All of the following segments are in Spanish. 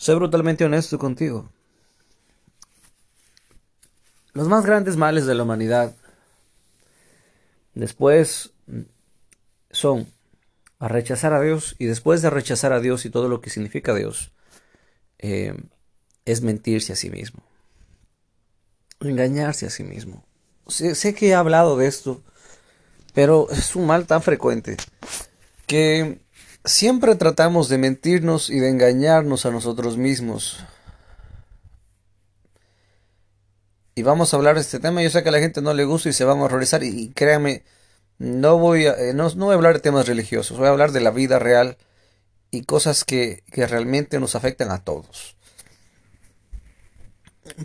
Soy brutalmente honesto contigo. Los más grandes males de la humanidad después son a rechazar a Dios y después de rechazar a Dios y todo lo que significa Dios, eh, es mentirse a sí mismo, engañarse a sí mismo. sé, que he hablado de esto, pero es un mal tan frecuente que Siempre tratamos de mentirnos y de engañarnos a nosotros mismos. Y vamos a hablar de este tema. Yo sé que a la gente no le gusta y se va a horrorizar. Y, créanme, no voy, a, eh, no, voy a hablar de temas religiosos. Voy a hablar de la vida real y cosas que, que realmente nos afectan a todos.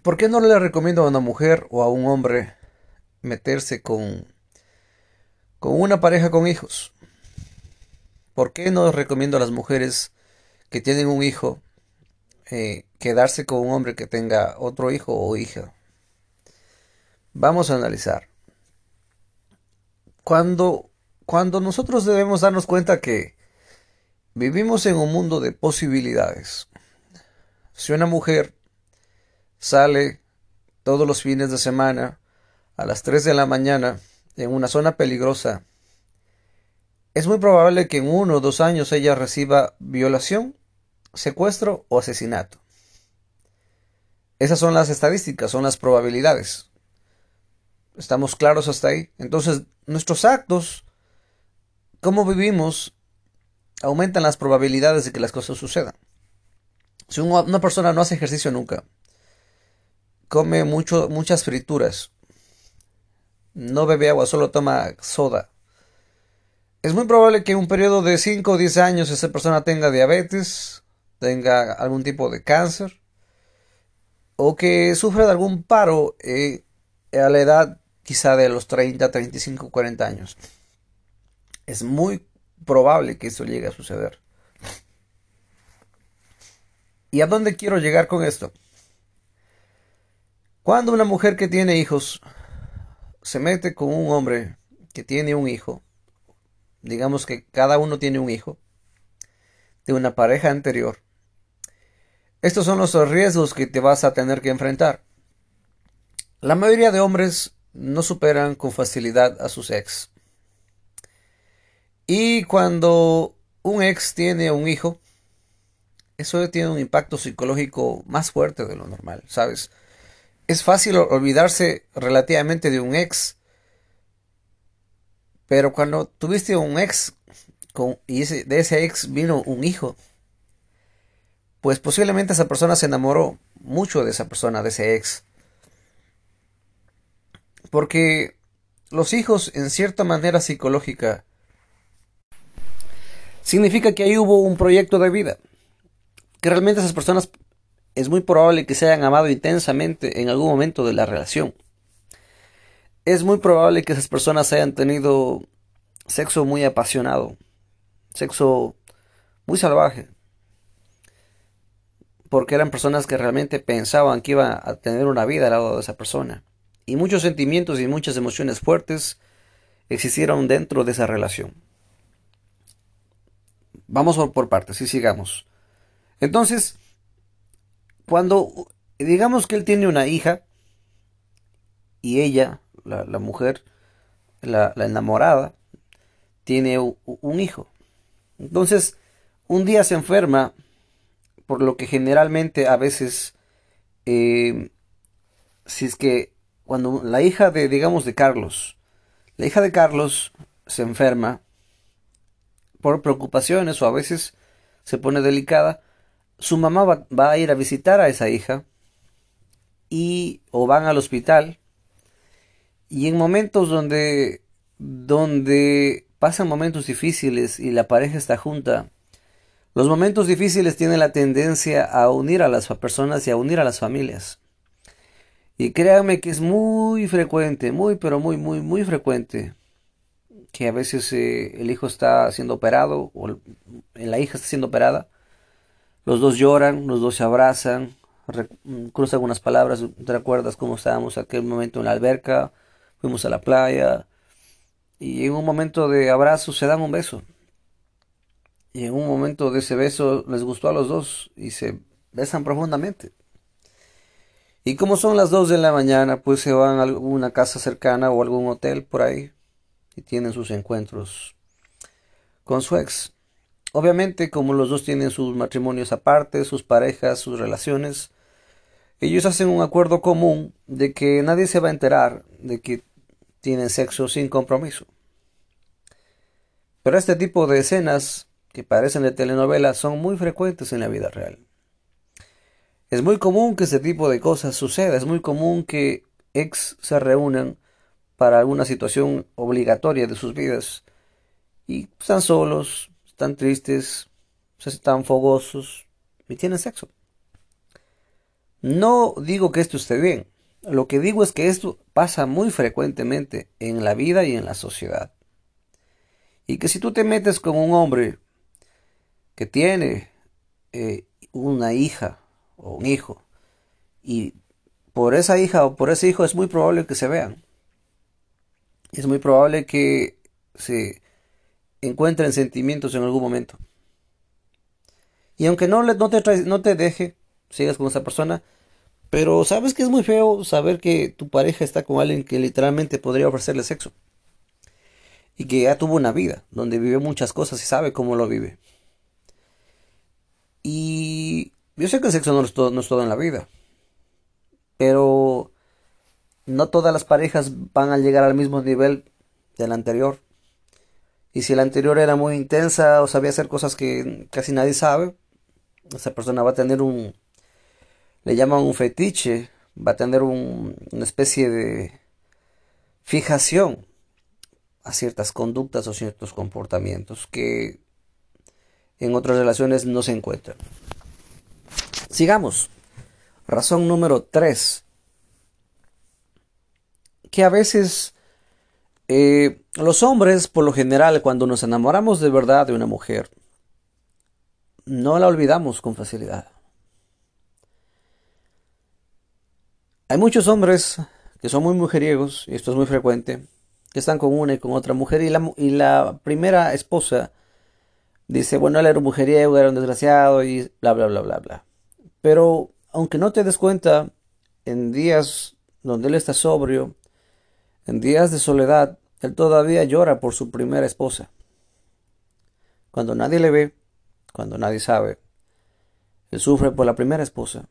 ¿Por qué no le recomiendo a una mujer o a un hombre meterse con, con una pareja con hijos? ¿Por qué no recomiendo a las mujeres que tienen un hijo eh, quedarse con un hombre que tenga otro hijo o hija? Vamos a analizar. Cuando, cuando nosotros debemos darnos cuenta que vivimos en un mundo de posibilidades. Si una mujer sale todos los fines de semana a las 3 de la mañana en una zona peligrosa es muy probable que en uno o dos años ella reciba violación, secuestro o asesinato. Esas son las estadísticas, son las probabilidades. ¿Estamos claros hasta ahí? Entonces, nuestros actos, cómo vivimos, aumentan las probabilidades de que las cosas sucedan. Si una persona no hace ejercicio nunca, come mucho, muchas frituras, no bebe agua, solo toma soda, es muy probable que en un periodo de 5 o 10 años esa persona tenga diabetes, tenga algún tipo de cáncer o que sufra de algún paro eh, a la edad quizá de los 30, 35, 40 años. Es muy probable que eso llegue a suceder. ¿Y a dónde quiero llegar con esto? Cuando una mujer que tiene hijos se mete con un hombre que tiene un hijo, digamos que cada uno tiene un hijo de una pareja anterior, estos son los riesgos que te vas a tener que enfrentar. La mayoría de hombres no superan con facilidad a sus ex. Y cuando un ex tiene un hijo, eso tiene un impacto psicológico más fuerte de lo normal, ¿sabes? Es fácil olvidarse relativamente de un ex pero cuando tuviste un ex y de ese ex vino un hijo, pues posiblemente esa persona se enamoró mucho de esa persona, de ese ex. Porque los hijos, en cierta manera psicológica, significa que ahí hubo un proyecto de vida. Que realmente esas personas es muy probable que se hayan amado intensamente en algún momento de la relación es muy probable que esas personas hayan tenido sexo muy apasionado, sexo muy salvaje, porque eran personas que realmente pensaban que iban a tener una vida al lado de esa persona. Y muchos sentimientos y muchas emociones fuertes existieron dentro de esa relación. Vamos por partes y sigamos. Entonces, cuando digamos que él tiene una hija y ella la, mujer, la, enamorada, tiene un hijo. Entonces, un día se enferma, por lo que generalmente a veces, eh, si es que cuando la hija de, digamos, de Carlos, la hija de Carlos se enferma por preocupaciones o a veces se pone delicada, su mamá va, va a ir a visitar a esa hija y o van al hospital y en momentos donde, donde pasan momentos difíciles y la pareja está junta, los momentos difíciles tienen la tendencia a unir a las personas y a unir a las familias. Y créanme que es muy frecuente, muy, pero muy, muy, muy frecuente que a veces eh, el hijo está siendo operado o la hija está siendo operada. Los dos lloran, los dos se abrazan, cruzan algunas palabras. ¿Te recuerdas cómo estábamos aquel momento en la alberca? Fuimos a la playa y en un momento de abrazo se dan un beso. Y en un momento de ese beso les gustó a los dos y se besan profundamente. Y como son las 2 de la mañana, pues se van a alguna casa cercana o algún hotel por ahí y tienen sus encuentros con su ex. Obviamente, como los dos tienen sus matrimonios aparte, sus parejas, sus relaciones, ellos hacen un acuerdo común de que nadie se va a enterar de que tienen sexo sin compromiso. Pero este tipo de escenas que parecen de telenovela son muy frecuentes en la vida real. Es muy común que este tipo de cosas suceda, es muy común que ex se reúnan para alguna situación obligatoria de sus vidas y están solos, están tristes, están fogosos y tienen sexo. No digo que esto esté bien, lo que digo es que esto pasa muy frecuentemente en la vida y en la sociedad. Y que si tú te metes con un hombre que tiene eh, una hija o un hijo y por esa hija o por ese hijo es muy probable que se vean. Es muy probable que se encuentren sentimientos en algún momento. Y aunque no, te, no te deje, sigas con esa persona, pero sabes que es muy feo saber que tu pareja está con alguien que literalmente podría ofrecerle sexo. Y que ya tuvo una vida, donde vive muchas cosas y sabe cómo lo vive. Y yo sé que el sexo no es todo, no es todo en la vida. Pero no todas las parejas van a llegar al mismo nivel del anterior. Y si la anterior era muy intensa o sabía hacer cosas que casi nadie sabe, esa persona va a tener un, le llaman un fetiche, va a tener una especie de fijación a ciertas conductas o ciertos comportamientos que en otras relaciones no se encuentran. Sigamos. Razón número 3. Que a veces eh, los hombres, por lo general, cuando nos enamoramos de verdad de una mujer, no la olvidamos con facilidad. Hay muchos hombres que son muy mujeriegos, y esto es muy frecuente, que están con una y con otra mujer, y la, y la primera esposa dice, bueno, él era un mujeriego, era un desgraciado, y bla, bla, bla, bla, bla. Pero aunque no te des cuenta, en días donde él está sobrio, en días de soledad, él todavía llora por su primera esposa. Cuando nadie le ve, cuando nadie sabe, él sufre por la primera esposa.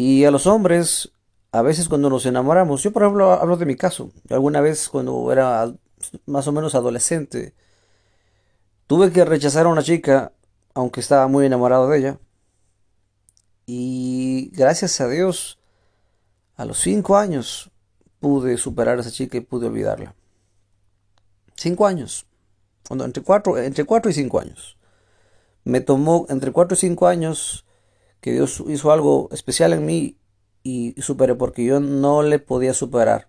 Y a los hombres, a veces cuando nos enamoramos, yo por ejemplo hablo de mi caso, alguna vez cuando era más o menos adolescente, tuve que rechazar a una chica, aunque estaba muy enamorado de ella. Y gracias a Dios, a los cinco años pude superar a esa chica y pude olvidarla. Cinco años. entre cuatro, entre cuatro y cinco años. Me tomó entre cuatro y cinco años que Dios hizo algo especial en mí y superé porque yo no le podía superar,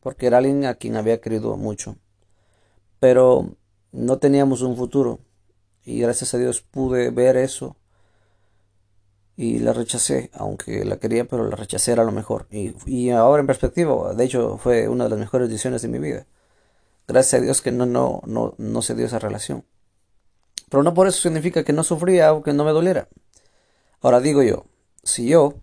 porque era alguien a quien había querido mucho, pero no teníamos un futuro y gracias a Dios pude ver eso y la rechacé, aunque la quería, pero la rechacé era lo mejor. Y, y, ahora en perspectiva, de hecho, fue una de las mejores decisiones de mi vida. Gracias a Dios que no, no, no, no se dio esa relación. Pero no por eso significa que no sufría o que no me doliera. Ahora digo yo, si yo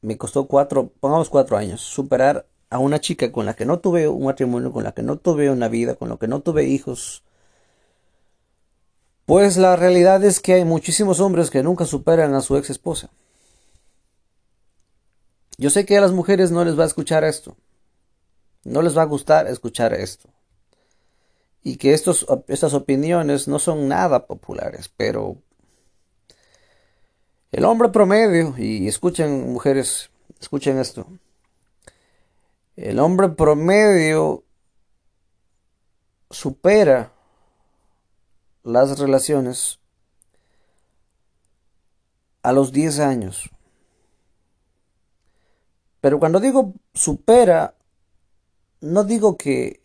me costó cuatro, pongamos cuatro años, superar a una chica con la que no tuve un matrimonio, con la que no tuve una vida, con la que no tuve hijos, pues la realidad es que hay muchísimos hombres que nunca superan a su ex esposa. Yo sé que a las mujeres no les va a escuchar esto, no les va a gustar escuchar esto, y que estos, estas opiniones no son nada populares, pero el hombre promedio, y escuchen mujeres, escuchen esto. El hombre promedio supera las relaciones a los 10 años. Pero cuando digo supera, no digo que,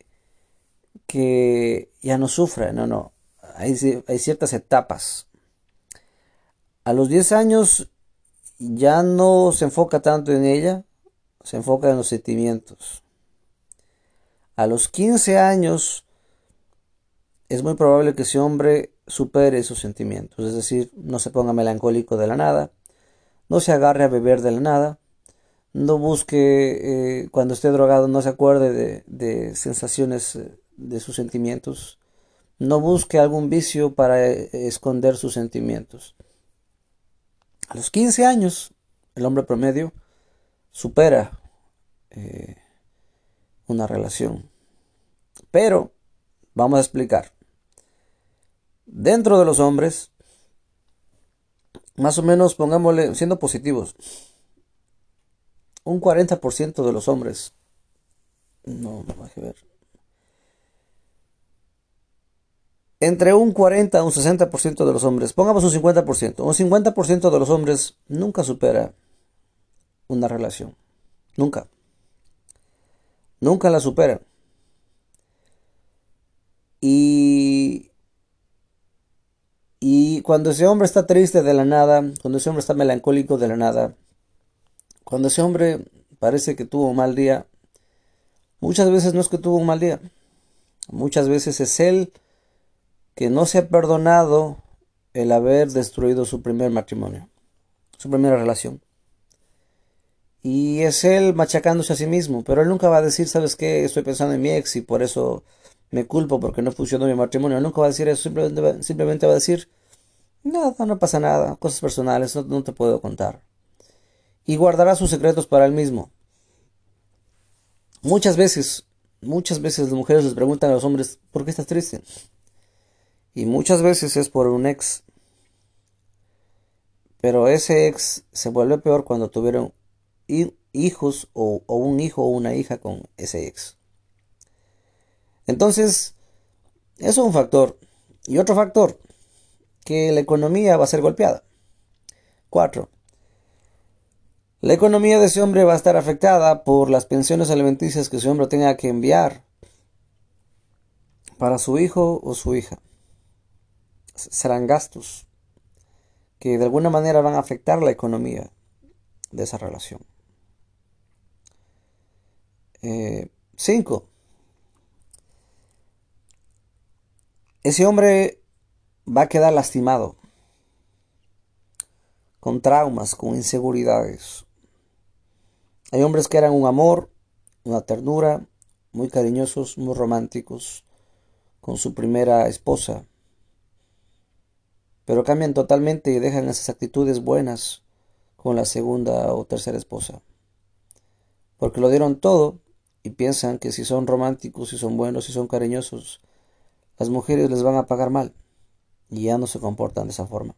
que ya no sufra, no, no. Hay, hay ciertas etapas. A los 10 años ya no se enfoca tanto en ella, se enfoca en los sentimientos. A los 15 años es muy probable que ese hombre supere sus sentimientos, es decir, no se ponga melancólico de la nada, no se agarre a beber de la nada, no busque eh, cuando esté drogado, no se acuerde de, de sensaciones eh, de sus sentimientos, no busque algún vicio para eh, esconder sus sentimientos. A los 15 años, el hombre promedio supera una relación. Pero, vamos a explicar. Dentro de los hombres, más o menos, pongámosle, siendo positivos, un 40% de los hombres, no, no hay que ver, entre un 40 a un 60% de los hombres, pongamos un 50%, un 50% de los hombres nunca supera una relación, nunca, nunca la supera. Y, y cuando ese hombre está triste de la nada, cuando ese hombre está melancólico de la nada, cuando ese hombre parece que tuvo un mal día, muchas veces no es que tuvo un mal día, muchas veces es él que no se ha perdonado el haber destruido su primer matrimonio, su primera relación. Y es él machacándose a sí mismo, pero él nunca va a decir, ¿sabes qué? Estoy pensando en mi ex y por eso me culpo porque no funcionó mi matrimonio. Nunca va a decir eso, simplemente va, a decir, nada, no pasa nada, cosas personales, no, te puedo contar. Y guardará sus secretos para él mismo. Muchas veces, muchas veces las mujeres les preguntan a los hombres, ¿por qué estás triste? Y muchas veces es por un ex. Pero ese ex se vuelve peor cuando tuvieron hijos o, un hijo o una hija con ese ex. Entonces, es un factor. Y otro factor, que la economía va a ser golpeada. Cuatro, la economía de ese hombre va a estar afectada por las pensiones alimenticias que ese hombre tenga que enviar para su hijo o su hija. Serán gastos que de alguna manera van a afectar la economía de esa relación. Eh, cinco, ese hombre va a quedar lastimado, con traumas, con inseguridades. Hay hombres que eran un amor, una ternura, muy cariñosos, muy románticos, con su primera esposa, pero cambian totalmente y dejan esas actitudes buenas con la segunda o tercera esposa, porque lo dieron todo y piensan que si son románticos, si son buenos, si son cariñosos, las mujeres les van a pagar mal y ya no se comportan de esa forma.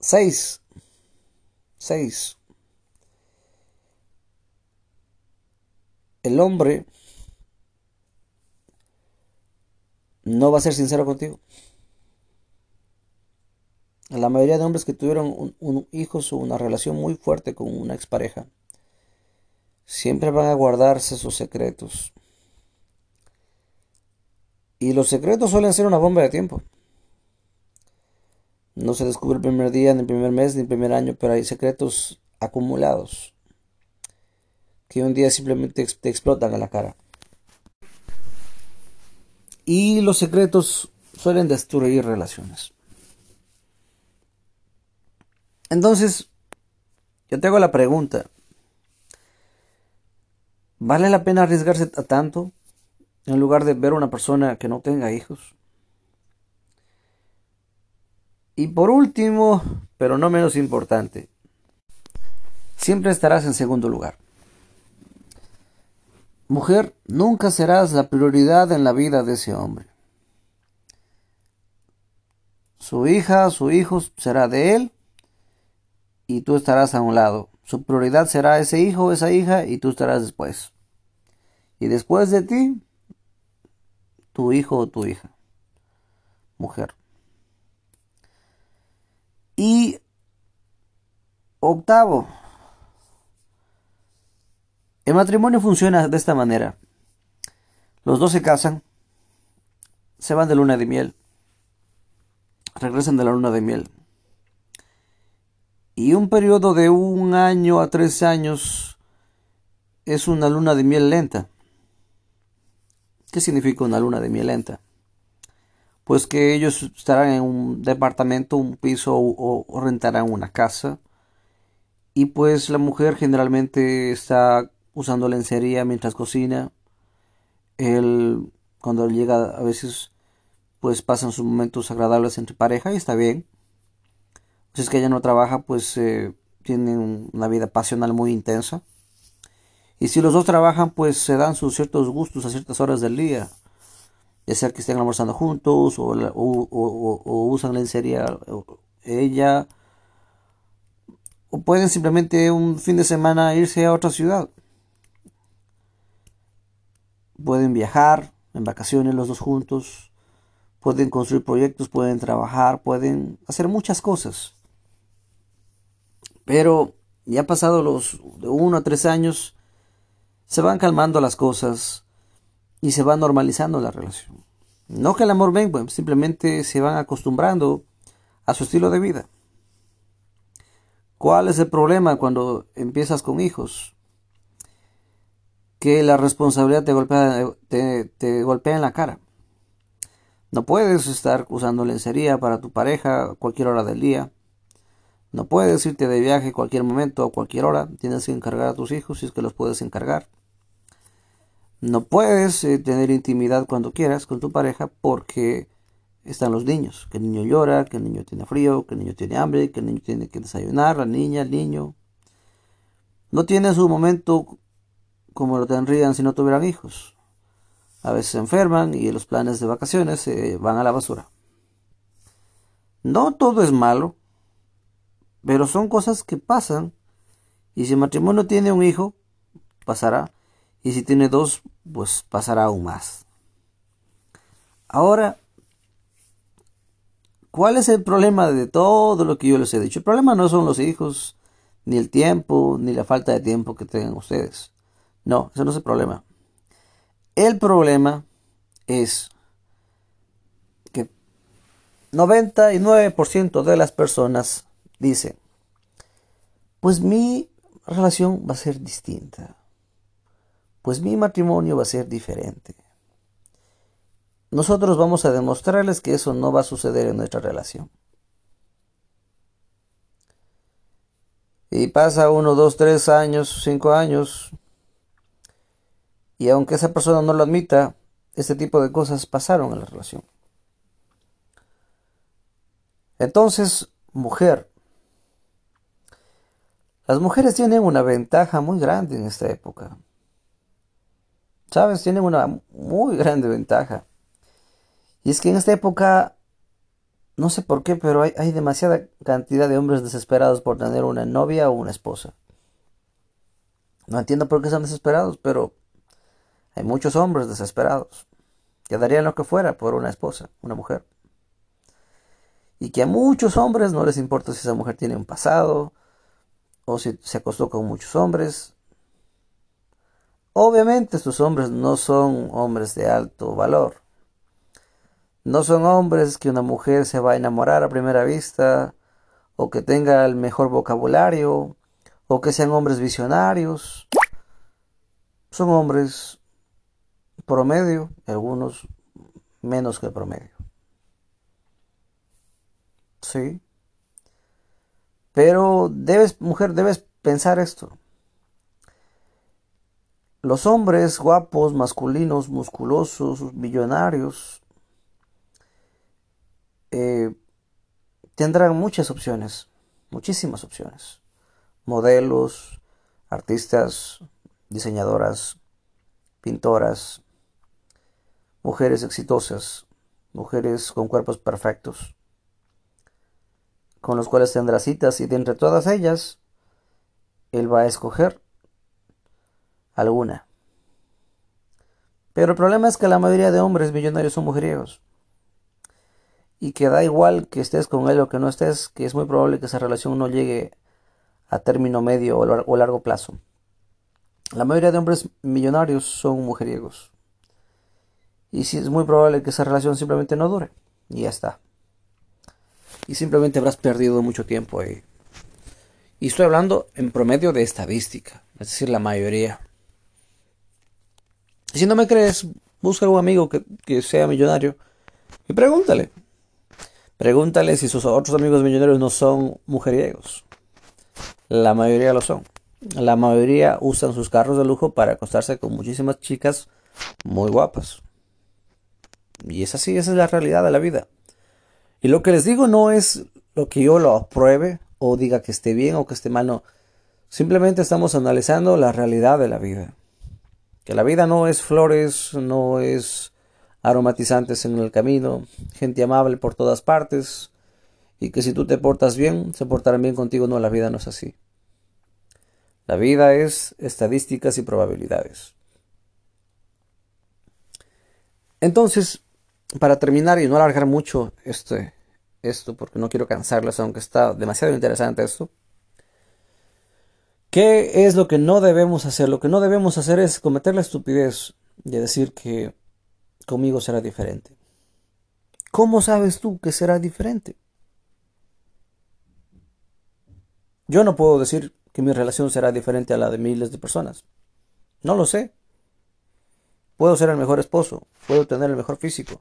6. 6. El hombre no va a ser sincero contigo. La mayoría de hombres que tuvieron un, hijos o una relación muy fuerte con una expareja siempre van a guardarse sus secretos. Y los secretos suelen ser una bomba de tiempo. No se descubre el primer día, ni el primer mes, ni el primer año, pero hay secretos acumulados que un día simplemente te explotan a la cara. Y los secretos suelen destruir relaciones. Entonces, yo te hago la pregunta. ¿Vale la pena arriesgarse a tanto? en lugar de ver a una persona que no tenga hijos. Y por último, pero no menos importante, siempre estarás en segundo lugar. Mujer, nunca serás la prioridad en la vida de ese hombre. Su hija, su hijo será de él y tú estarás a un lado. Su prioridad será ese hijo esa hija y tú estarás después. Y después de ti tu hijo o tu hija, mujer. Y octavo, el matrimonio funciona de esta manera. Los dos se casan, se van de luna de miel, regresan de la luna de miel. Y un periodo de un año a tres años es una luna de miel lenta. ¿Qué significa una luna de miel lenta? pues que ellos estarán en un departamento, un piso o, rentarán una casa. Y pues la mujer generalmente está usando lencería mientras cocina. Él, cuando llega, a veces, pues pasan sus momentos agradables entre pareja y está bien. Si es que ella no trabaja, pues eh, tienen una vida pasional muy intensa. Y si los dos trabajan, pues se dan sus ciertos gustos a ciertas horas del día. Ya sea que estén almorzando juntos o, o usan lencería ella. O pueden simplemente un fin de semana irse a otra ciudad. Pueden viajar en vacaciones los dos juntos. Pueden construir proyectos, pueden trabajar, pueden hacer muchas cosas. Pero ya pasado los de uno a tres años, se van calmando las cosas y se va normalizando la relación. No que el amor venga, simplemente se van acostumbrando a su estilo de vida. ¿Cuál es el problema cuando empiezas con hijos? Que la responsabilidad te golpea, te, te golpea en la cara. No puedes estar usando lencería para tu pareja a cualquier hora del día. No puedes irte de viaje cualquier momento o cualquier hora. Tienes que encargar a tus hijos si es que los puedes encargar. No puedes eh, tener intimidad cuando quieras con tu pareja porque están los niños. Que el niño llora, que el niño tiene frío, que el niño tiene hambre, que el niño tiene que desayunar, la niña, el niño. No tiene su momento como lo tendrían si no tuvieran hijos. A veces se enferman y los planes de vacaciones van a la basura. No todo es malo. Pero son cosas que pasan. Y si el matrimonio tiene un hijo, pasará. Y si tiene dos, pues pasará aún más. Ahora, ¿cuál es el problema de todo lo que yo les he dicho? El problema no son los hijos, ni el tiempo, ni la falta de tiempo que tengan ustedes. No, ese no es el problema. El problema es que 99% de las personas dice, pues mi relación va a ser distinta, pues mi matrimonio va a ser diferente. Nosotros vamos a demostrarles que eso no va a suceder en nuestra relación. Y pasa uno, dos, tres años, cinco años, y aunque esa persona no lo admita, este tipo de cosas pasaron en la relación. Entonces, mujer, las mujeres tienen una ventaja muy grande en esta época. ¿Sabes? Tienen una muy grande ventaja. Y es que en esta época, no sé por qué, pero hay, demasiada cantidad de hombres desesperados por tener una novia o una esposa. No entiendo por qué están desesperados, pero hay muchos hombres desesperados que darían lo que fuera por una esposa, una mujer. Y que a muchos hombres no les importa si esa mujer tiene un pasado, o si se acostó con muchos hombres. Obviamente estos hombres no son hombres de alto valor. No son hombres que una mujer se va a enamorar a primera vista, o que tenga el mejor vocabulario, o que sean hombres visionarios. Son hombres promedio, algunos menos que promedio. Sí. Pero debes, mujer, debes pensar esto. Los hombres guapos, masculinos, musculosos, millonarios, eh, tendrán muchas opciones, muchísimas opciones. Modelos, artistas, diseñadoras, pintoras, mujeres exitosas, mujeres con cuerpos perfectos con los cuales tendrá citas y de entre todas ellas, él va a escoger alguna. Pero el problema es que la mayoría de hombres millonarios son mujeriegos. Y que da igual que estés con él o que no estés, que es muy probable que esa relación no llegue a término medio o largo plazo. La mayoría de hombres millonarios son mujeriegos. Y sí es muy probable que esa relación simplemente no dure. Y ya está y simplemente habrás perdido mucho tiempo ahí. Y estoy hablando en promedio de estadística, es decir, la mayoría. Si no me crees, busca un amigo que, que sea millonario Y pregúntale. Pregúntale si sus otros amigos millonarios no son mujeriegos. La mayoría lo son. La mayoría usan sus carros de lujo para acostarse con muchísimas chicas muy guapas. Y es así, esa es la realidad de la vida. Y lo que les digo no es lo que yo lo apruebe o diga que esté bien o que esté mal, no. Simplemente estamos analizando la realidad de la vida. Que la vida no es flores, no es aromatizantes en el camino, gente amable por todas partes, y que si tú te portas bien, se portarán bien contigo. No, la vida no es así. La vida es estadísticas y probabilidades. Entonces, para terminar y no alargar mucho este, esto, porque no quiero cansarles, aunque está demasiado interesante esto. ¿Qué es lo que no debemos hacer? Lo que no debemos hacer es cometer la estupidez de decir que conmigo será diferente. ¿Cómo sabes tú que será diferente? Yo no puedo decir que mi relación será diferente a la de miles de personas. No lo sé. Puedo ser el mejor esposo, puedo tener el mejor físico,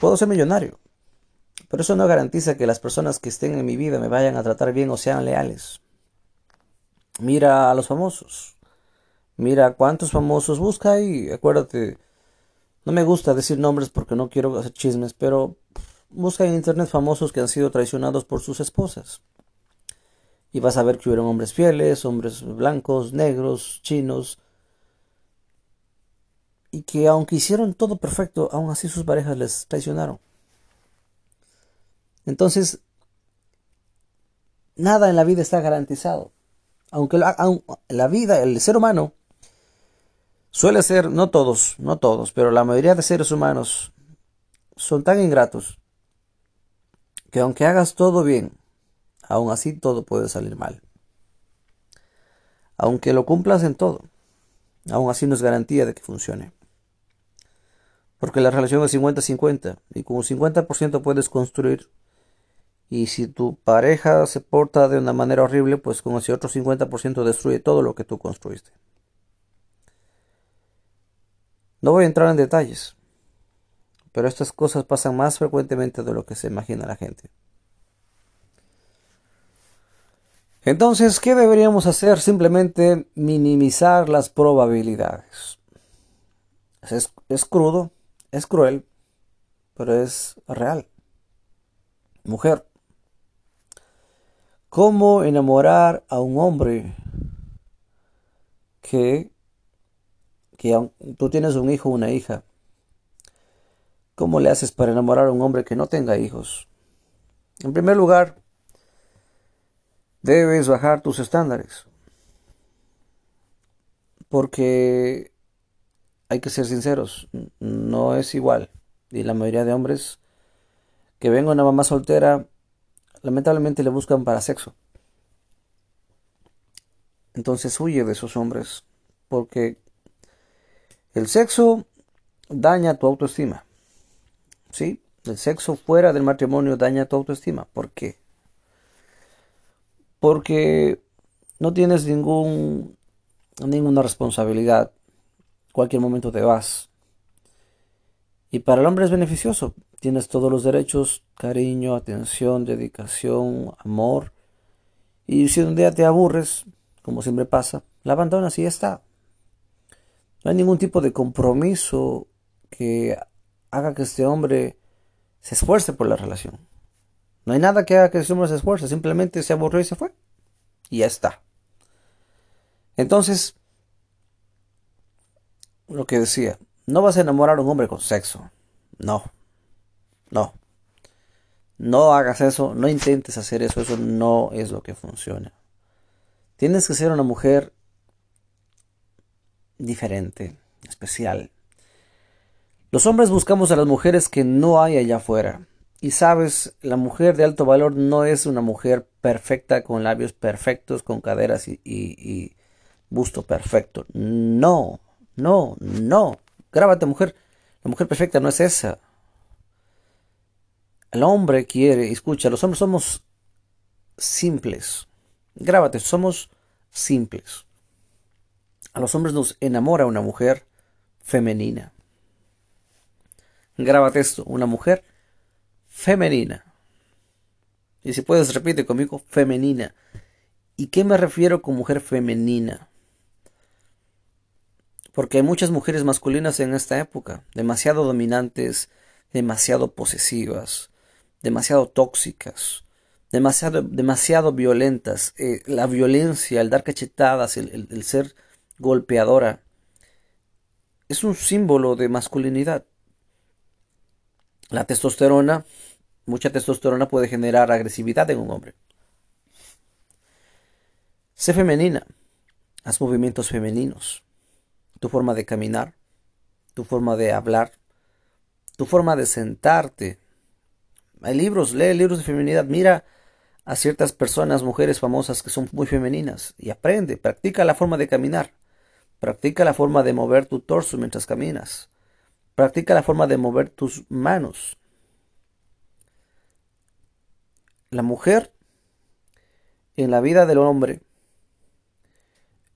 puedo ser millonario, pero eso no garantiza que las personas que estén en mi vida me vayan a tratar bien o sean leales. Mira a los famosos. Mira cuántos famosos busca y acuérdate, no me gusta decir nombres porque no quiero hacer chismes, pero busca en internet famosos que han sido traicionados por sus esposas. Y vas a ver que hubieron hombres fieles, hombres blancos, negros, chinos, y que aunque hicieron todo perfecto, aún así sus parejas les traicionaron. Entonces, nada en la vida está garantizado. Aunque la, vida, el ser humano, suele ser, no todos, no todos, pero la mayoría de seres humanos son tan ingratos que aunque hagas todo bien, aún así todo puede salir mal. Aunque lo cumplas en todo, aún así no es garantía de que funcione. Porque la relación es 50-50 y con un 50% puedes construir y si tu pareja se porta de una manera horrible, pues con ese otro 50% destruye todo lo que tú construiste. No voy a entrar en detalles, pero estas cosas pasan más frecuentemente de lo que se imagina la gente. Entonces, ¿qué deberíamos hacer? Simplemente minimizar las probabilidades. Es, es, crudo, es cruel, pero es real. Mujer, ¿Cómo enamorar a un hombre que, que tú tienes un hijo o una hija? ¿Cómo le haces para enamorar a un hombre que no tenga hijos? En primer lugar, debes bajar tus estándares. Porque hay que ser sinceros, no es igual. Y la mayoría de hombres que ven a una mamá soltera lamentablemente le buscan para sexo. Entonces huye de esos hombres porque el sexo daña tu autoestima. ¿Sí? El sexo fuera del matrimonio daña tu autoestima. ¿Por qué? Porque no tienes ningún, ninguna responsabilidad. Cualquier momento te vas. Y para el hombre es beneficioso Tienes todos los derechos, cariño, atención, dedicación, amor. Y si un día te aburres, como siempre pasa, la abandonas y ya está. No hay ningún tipo de compromiso que haga que este hombre se esfuerce por la relación. No hay nada que haga que este hombre se esfuerce, simplemente se aburrió y se fue. Y ya está. Entonces, lo que decía, no vas a enamorar a un hombre con sexo. No. No. No hagas eso, no intentes hacer eso, eso no es lo que funciona. Tienes que ser una mujer diferente, especial. Los hombres buscamos a las mujeres que no hay allá afuera. Y sabes, la mujer de alto valor no es una mujer perfecta con labios perfectos, con caderas y, y busto perfecto. No, no, no. Grábate mujer. La mujer perfecta no es esa. El hombre quiere, escucha, los hombres somos simples. Grábate, somos simples. A los hombres nos enamora una mujer femenina. Grábate esto, una mujer femenina. Y si puedes, repite conmigo, femenina. ¿Y qué me refiero con mujer femenina? Porque hay muchas mujeres masculinas en esta época, demasiado dominantes, demasiado posesivas, demasiado tóxicas, demasiado, demasiado violentas. Eh, la violencia, el dar cachetadas, el ser golpeadora, es un símbolo de masculinidad. La testosterona, mucha testosterona puede generar agresividad en un hombre. Sé femenina, haz movimientos femeninos, tu forma de caminar, tu forma de hablar, tu forma de sentarte. Hay libros, lee libros de feminidad, mira a ciertas personas, mujeres famosas que son muy femeninas y aprende, practica la forma de caminar, practica la forma de mover tu torso mientras caminas, practica la forma de mover tus manos. La mujer en la vida del hombre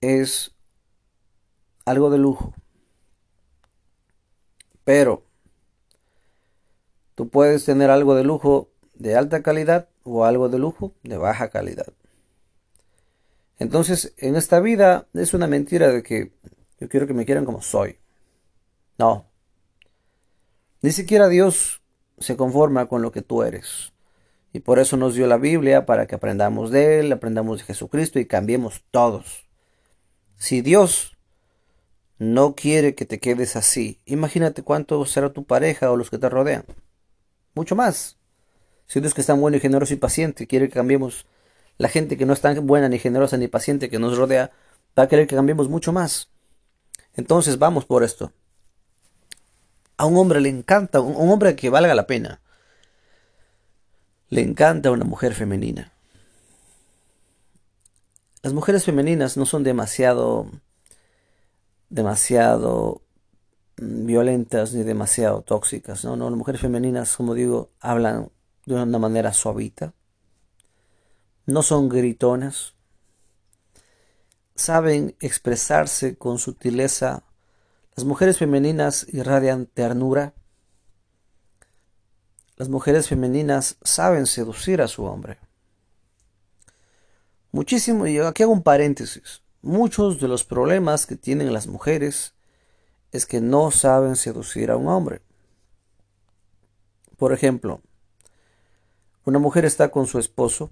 es algo de lujo. Pero tú puedes tener algo de lujo de alta calidad o algo de lujo de baja calidad. Entonces, en esta vida es una mentira de que yo quiero que me quieran como soy. No. Ni siquiera Dios se conforma con lo que tú eres. Y por eso nos dio la Biblia para que aprendamos de Él, aprendamos de Jesucristo y cambiemos todos. Si Dios no quiere que te quedes así, imagínate cuánto será tu pareja o los que te rodean. Mucho más. Si Dios que es tan bueno y generoso y paciente quiere que cambiemos, la gente que no es tan buena ni generosa ni paciente que nos rodea, va a querer que cambiemos mucho más. Entonces vamos por esto. A un hombre le encanta, un hombre que valga la pena, le encanta una mujer femenina. Las mujeres femeninas no son demasiado, demasiado violentas ni demasiado tóxicas. No, no, las mujeres femeninas, como digo, hablan de una manera suavita. No son gritonas. Saben expresarse con sutileza. Las mujeres femeninas irradian ternura. Las mujeres femeninas saben seducir a su hombre. Muchísimo, y aquí hago un paréntesis. Muchos de los problemas que tienen las mujeres es que no saben seducir a un hombre. Por ejemplo, una mujer está con su esposo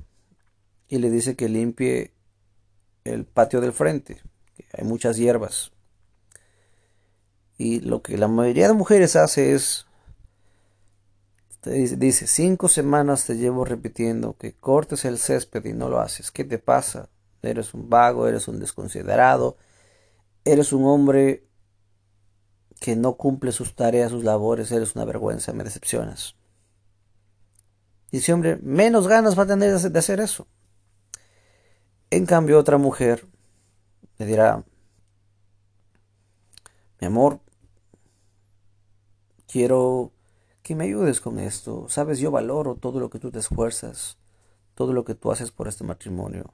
y le dice que limpie el patio del frente, que hay muchas hierbas. Y lo que la mayoría de mujeres hace es dice, cinco semanas te llevo repitiendo que cortes el césped y no lo haces. ¿Qué te pasa? Eres un vago, eres un desconsiderado, eres un hombre que no cumple sus tareas, sus labores, eres una vergüenza, me decepcionas. Dice, hombre, menos ganas va a tener de hacer eso. En cambio, otra mujer le dirá, mi amor, quiero que me ayudes con esto. Sabes, yo valoro todo lo que tú te esfuerzas, todo lo que tú haces por este matrimonio.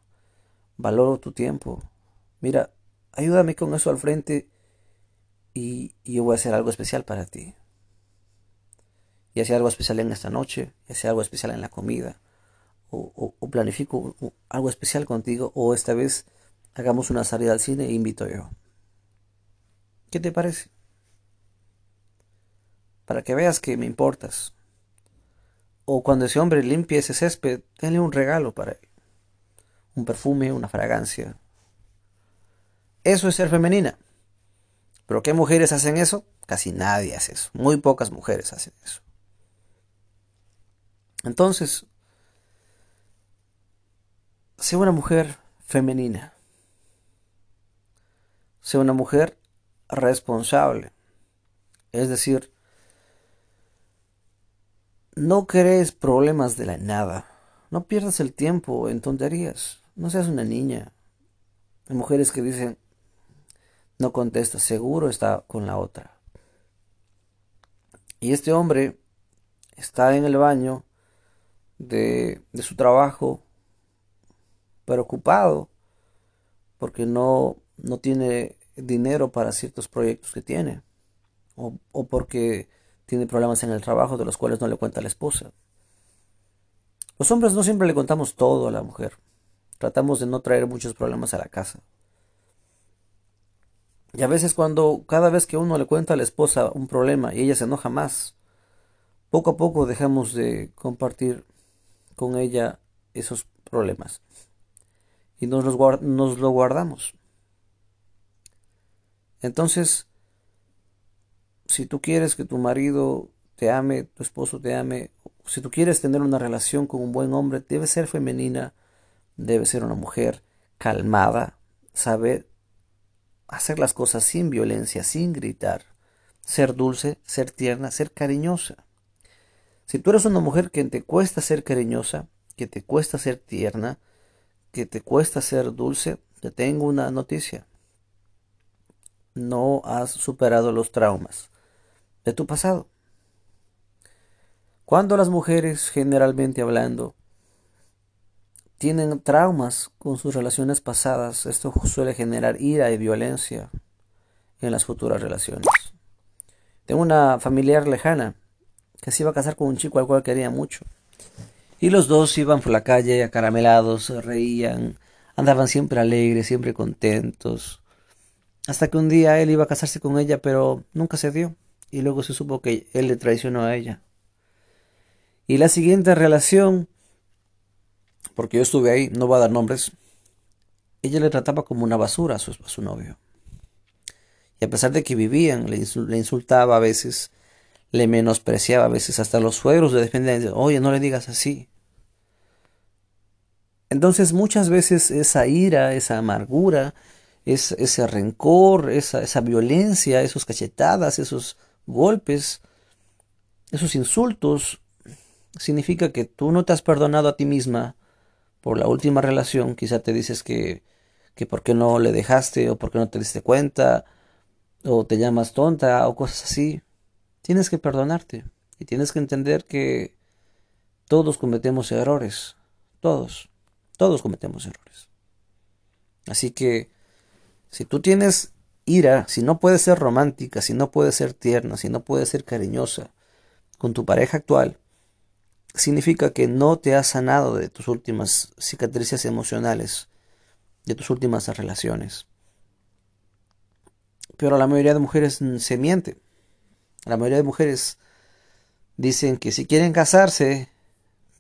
Valoro tu tiempo. Mira, ayúdame con eso al frente y, yo voy a hacer algo especial para ti. Y hacer algo especial en esta noche, hacer algo especial en la comida, o, o planifico algo especial contigo, o esta vez hagamos una salida al cine e invito yo. ¿Qué te parece? para que veas que me importas. O cuando ese hombre limpie ese césped, denle un regalo para él. Un perfume, una fragancia. Eso es ser femenina. ¿Pero qué mujeres hacen eso? Casi nadie hace eso. Muy pocas mujeres hacen eso. Entonces, sea una mujer femenina. Sea una mujer responsable. Es decir, no crees problemas de la nada. No pierdas el tiempo en tonterías. No seas una niña. Hay mujeres que dicen, no contesta, seguro está con la otra. Y este hombre está en el baño de, su trabajo, preocupado, porque no, no tiene dinero para ciertos proyectos que tiene, o, o porque tiene problemas en el trabajo de los cuales no le cuenta la esposa. Los hombres no siempre le contamos todo a la mujer. Tratamos de no traer muchos problemas a la casa. Y a veces cuando cada vez que uno le cuenta a la esposa un problema y ella se enoja más, poco a poco dejamos de compartir con ella esos problemas y nos, los nos lo guardamos. Entonces, si tú quieres que tu marido te ame, tu esposo te ame, si tú quieres tener una relación con un buen hombre, debe ser femenina, debe ser una mujer calmada, saber hacer las cosas sin violencia, sin gritar, ser dulce, ser tierna, ser cariñosa. Si tú eres una mujer que te cuesta ser cariñosa, que te cuesta ser tierna, que te cuesta ser dulce, te tengo una noticia. No has superado los traumas de tu pasado. Cuando las mujeres, generalmente hablando, tienen traumas con sus relaciones pasadas, esto suele generar ira y violencia en las futuras relaciones. Tengo una familiar lejana que se iba a casar con un chico al cual quería mucho. Y los dos iban por la calle acaramelados, reían, andaban siempre alegres, siempre contentos. Hasta que un día él iba a casarse con ella, pero nunca se dio. Y luego se supo que él le traicionó a ella. Y la siguiente relación, porque yo estuve ahí, no voy a dar nombres, ella le trataba como una basura a su, su novio. Y a pesar de que vivían, le, insultaba a veces, le menospreciaba a veces, hasta los suegros le defendían, oye, no le digas así. Entonces muchas veces esa ira, esa amargura, ese rencor, esa, esa violencia, esos cachetadas, esos golpes, esos insultos, significa que tú no te has perdonado a ti misma por la última relación. Quizá te dices que, que por qué no le dejaste o por qué no te diste cuenta o te llamas tonta o cosas así. Tienes que perdonarte y tienes que entender que todos cometemos errores. Todos. Todos cometemos errores. Así que si tú tienes ira, si no puedes ser romántica, si no puedes ser tierna, si no puedes ser cariñosa con tu pareja actual, significa que no te has sanado de tus últimas cicatrices emocionales, de tus últimas relaciones. Pero la mayoría de mujeres se miente. La mayoría de mujeres dicen que si quieren casarse,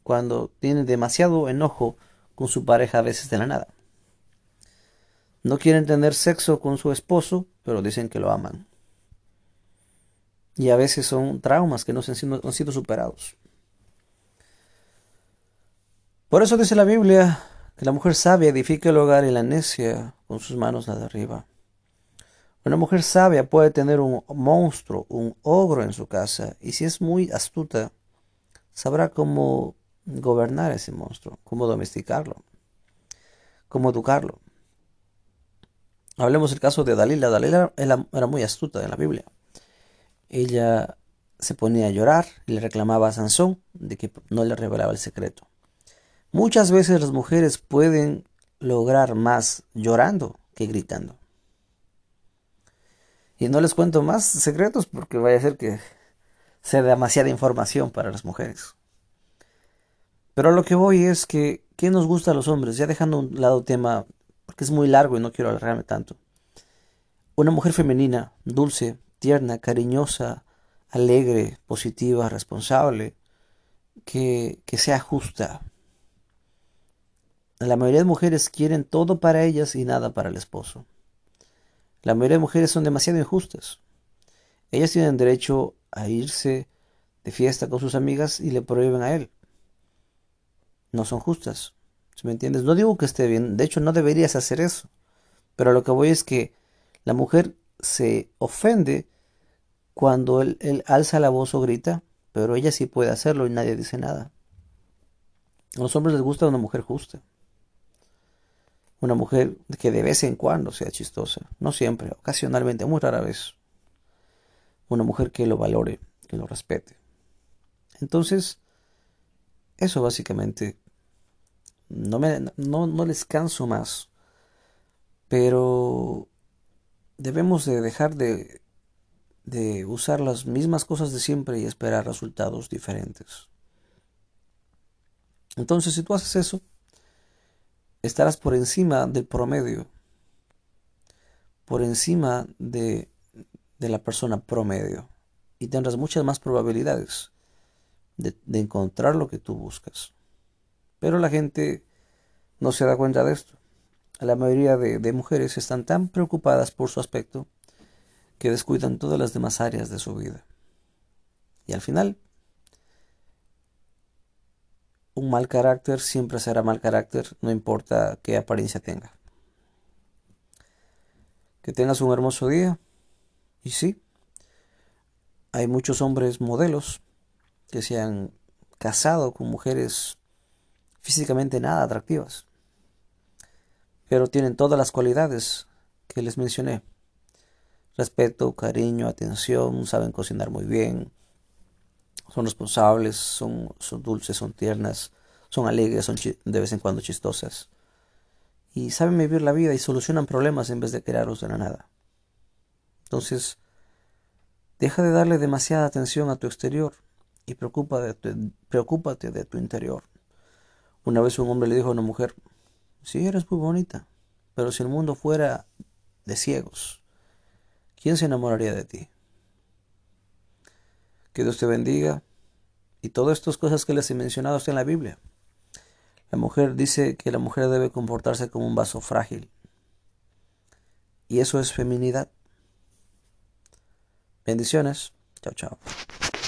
cuando tienen demasiado enojo con su pareja a veces de la nada. No quieren tener sexo con su esposo, pero dicen que lo aman. Y a veces son traumas que no han sido, superados. Por eso dice la Biblia que la mujer sabia edifica el hogar y la necia con sus manos la derriba. Una mujer sabia puede tener un monstruo, un ogro en su casa, y si es muy astuta, sabrá cómo gobernar ese monstruo, cómo domesticarlo, cómo educarlo. Hablemos del caso de Dalila. Dalila era muy astuta en la Biblia. Ella se ponía a llorar y le reclamaba a Sansón de que no le revelaba el secreto. Muchas veces las mujeres pueden lograr más llorando que gritando. Y no les cuento más secretos porque vaya a ser que sea demasiada información para las mujeres. Pero lo que voy es que, ¿qué nos gusta a los hombres? Ya dejando a un lado tema, porque es muy largo y no quiero alargarme tanto. Una mujer femenina, dulce, tierna, cariñosa, alegre, positiva, responsable, que, que sea justa, la mayoría de mujeres quieren todo para ellas y nada para el esposo. La mayoría de mujeres son demasiado injustas. Ellas tienen derecho a irse de fiesta con sus amigas y le prohíben a él. No son justas. me entiendes? No digo que esté bien. De hecho, no deberías hacer eso. Pero lo que voy es que la mujer se ofende cuando él, él alza la voz o grita, pero ella sí puede hacerlo y nadie dice nada. A los hombres les gusta una mujer justa. Una mujer que de vez en cuando sea chistosa, no siempre, ocasionalmente, muy rara vez. Una mujer que lo valore, que lo respete. Entonces, eso básicamente, no, me, no, no les canso más, pero debemos de dejar de, de usar las mismas cosas de siempre y esperar resultados diferentes. Entonces, si tú haces eso, estarás por encima del promedio, por encima de, de la persona promedio y tendrás muchas más probabilidades de, encontrar lo que tú buscas. Pero la gente no se da cuenta de esto. La mayoría de, mujeres están tan preocupadas por su aspecto que descuidan todas las demás áreas de su vida. Y al final, un mal carácter siempre será mal carácter, no importa qué apariencia tenga. Que tengas un hermoso día. Y sí, hay muchos hombres modelos que se han casado con mujeres físicamente nada atractivas, pero tienen todas las cualidades que les mencioné. Respeto, cariño, atención, saben cocinar muy bien, son responsables, son, son dulces, son tiernas, son alegres, son de vez en cuando chistosas. Y saben vivir la vida y solucionan problemas en vez de crearlos de la nada. Entonces, deja de darle demasiada atención a tu exterior y preocúpate de tu interior. Una vez un hombre le dijo a una mujer, sí, eres muy bonita, pero si el mundo fuera de ciegos, ¿quién se enamoraría de ti? Que Dios te bendiga. Y todas estas cosas que les he mencionado están en la Biblia. La mujer dice que la mujer debe comportarse como un vaso frágil. Y eso es feminidad. Bendiciones. Chao, chao.